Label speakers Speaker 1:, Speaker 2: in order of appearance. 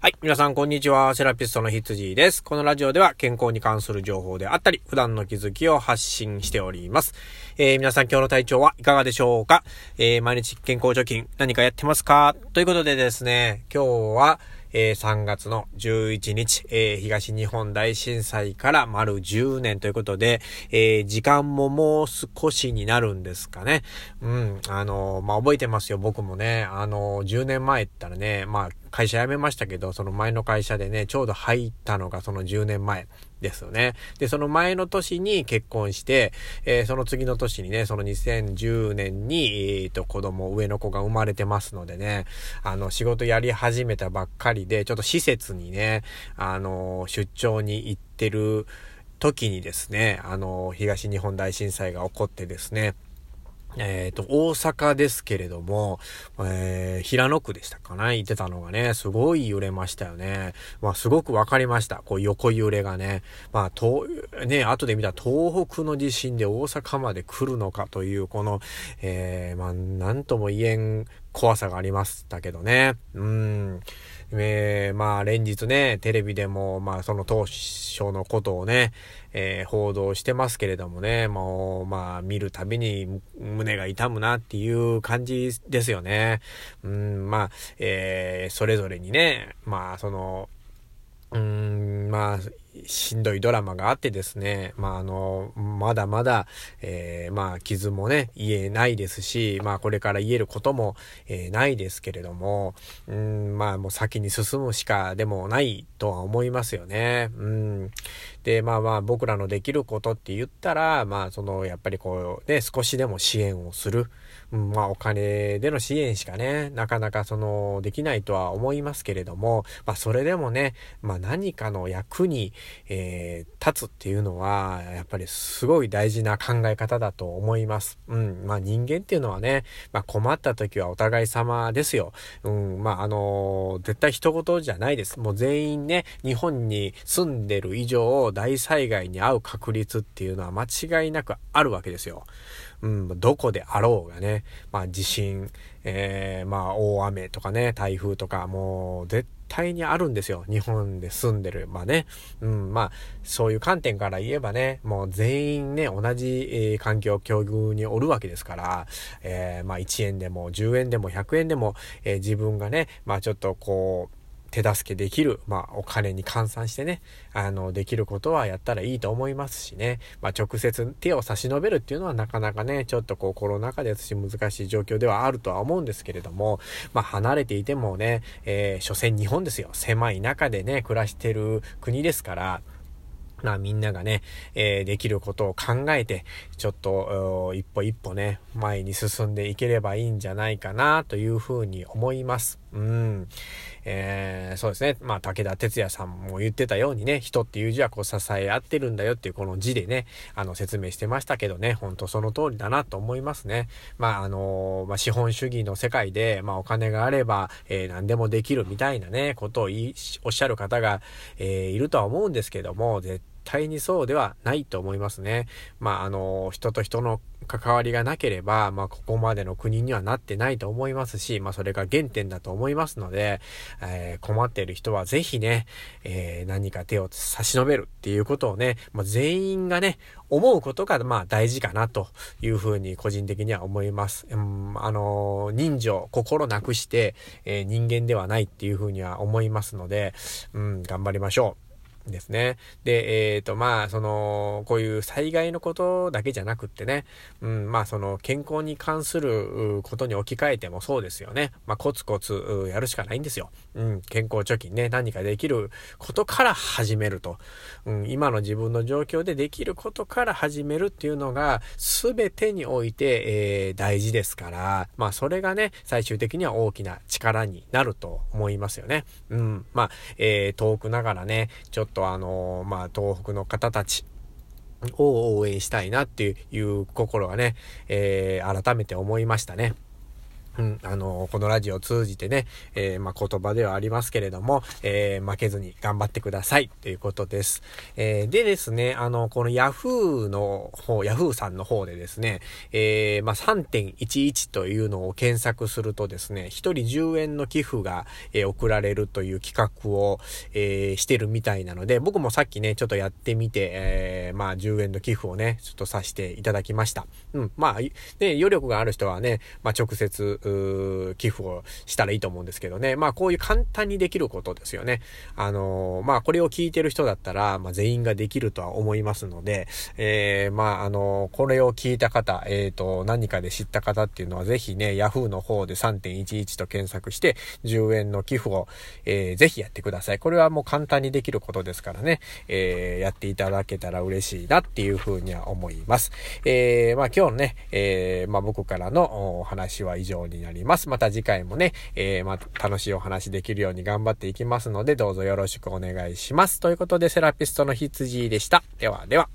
Speaker 1: はい。皆さん、こんにちは。セラピストのひつじです。このラジオでは健康に関する情報であったり、普段の気づきを発信しております。えー、皆さん、今日の体調はいかがでしょうか？えー、毎日健康貯金何かやってますか？ということでですね、今日は、えー、3月の11日、えー、東日本大震災から丸10年ということで、えー、時間ももう少しになるんですかね。うん、あのまあ、覚えてますよ、僕もね。あの10年前ったらね、まあ、会社辞めましたけど、その前の会社でね、ちょうど入ったのがその10年前。ですよね。で、その前の年に結婚して、えー、その次の年にね、その2010年に、えー、と、子供、上の子が生まれてますのでね、あの、仕事やり始めたばっかりで、ちょっと施設にね、あの、出張に行ってる時にですね、あの、東日本大震災が起こってですね、えっ、ー、と、大阪ですけれども、えー、平野区でしたかね、言ってたのがね、すごい揺れましたよね。まあ、すごくわかりました。こう、横揺れがね。まあ、と、ね、後で見た東北の地震で大阪まで来るのかという、この、えー、まあ、なんとも言えん怖さがありましたけどね。うん。えー、まあ連日ね、テレビでも、まあその当初のことをね、えー、報道してますけれどもね、もう、まあ見るたびに胸が痛むなっていう感じですよね。うん、まあ、えー、それぞれにね、まあその、うん、まあ、しんどいドラマがあってですね、まあ、あの、まだまだ、えー、まあ、傷もね、言えないですし、まあ、これから言えることも、えー、ないですけれども、うん、まあ、もう先に進むしかでもないとは思いますよね。うん。で、まあまあ、僕らのできることって言ったら、まあ、その、やっぱりこう、ね、少しでも支援をする。うん、まあ、お金での支援しかね、なかなかその、できないとは思いますけれども、まあ、それでもね、まあ、何かの役に、えー、立つっていうのは、やっぱりすごい大事な考え方だと思います。うん、まあ、人間っていうのはね、まあ、困った時はお互い様ですよ。うん、まあ、あのー、絶対一言じゃないです。もう全員ね、日本に住んでる以上、大災害に遭う確率っていうのは間違いなくあるわけですよ。うん、どこであろうがね、まあ地震、えー、まあ大雨とかね、台風とか、もう絶対にあるんですよ。日本で住んでる。まあね。うん、まあ、そういう観点から言えばね、もう全員ね、同じ、えー、環境、境遇におるわけですから、えー、まあ1円でも10円でも100円でも、えー、自分がね、まあちょっとこう、手助けできる、まあ、お金に換算してね、あの、できることはやったらいいと思いますしね、まあ、直接手を差し伸べるっていうのはなかなかね、ちょっとこう、コロナ禍ですし難しい状況ではあるとは思うんですけれども、まあ、離れていてもね、えー、所詮日本ですよ。狭い中でね、暮らしてる国ですから、まあみんながね、えー、できることを考えて、ちょっと一歩一歩ね、前に進んでいければいいんじゃないかなというふうに思います。うん。えー、そうですね。まあ武田鉄矢さんも言ってたようにね、人っていう字はこう支え合ってるんだよっていうこの字でね、あの説明してましたけどね、ほんとその通りだなと思いますね。まああのまあ資本主義の世界で、まあお金があれば、えー、何でもできるみたいなね、ことをおっしゃる方が、えー、いるとは思うんですけども、絶対にそうではないと思いますね。まあ、あの、人と人の関わりがなければ、まあ、ここまでの国にはなってないと思いますし、まあ、それが原点だと思いますので、えー、困っている人はぜひね、えー、何か手を差し伸べるっていうことをね、まあ、全員がね、思うことが、まあ、大事かなというふうに個人的には思います。うん、あの、人情、心なくして、え、人間ではないっていうふうには思いますので、うん、頑張りましょう。ですね。で、えっ、ー、と、まあ、その、こういう災害のことだけじゃなくってね、うん、まあ、その、健康に関することに置き換えてもそうですよね。まあ、コツコツやるしかないんですよ。うん、健康貯金ね、何かできることから始めると。うん、今の自分の状況でできることから始めるっていうのが、すべてにおいて、えー、大事ですから、まあ、それがね、最終的には大きな力になると思いますよね。うん、まあ、えー、遠くながらね、ちょっととあのまあ、東北の方たち、を応援したいなっていう心がね、えー、改めて思いましたね。うん、あの、このラジオを通じてね、えー、まあ、言葉ではありますけれども、えー、負けずに頑張ってくださいということです。えー、でですね、あの、この Yahoo の方、Yahoo さんの方でですね、え、まあ、3.11というのを検索するとですね、1人10円の寄付が、え、送られるという企画を、え、してるみたいなので、僕もさっきね、ちょっとやってみて、え、まあ、10円の寄付をね、ちょっとさせていただきました。うん、まあ、ね、余力がある人はね、まあ、直接、寄付をしたらいいと思うんですけどね。まあこういう簡単にできることですよね。あのー、まあこれを聞いてる人だったら、まあ全員ができるとは思いますので、えー、まああのー、これを聞いた方、えっ、と、何かで知った方っていうのはぜひね、Yahoo の方で3.11と検索して、10円の寄付を、えー、ぜひやってください。これはもう簡単にできることですからね、えー、やっていただけたら嬉しいなっていうふうには思います。えー、まあ今日のね、えー、まあ僕からのお話は以上になります。また次回もね、えー、ま楽しいお話できるように頑張っていきますので、どうぞよろしくお願いします。ということで、セラピストの羊でした。ではでは。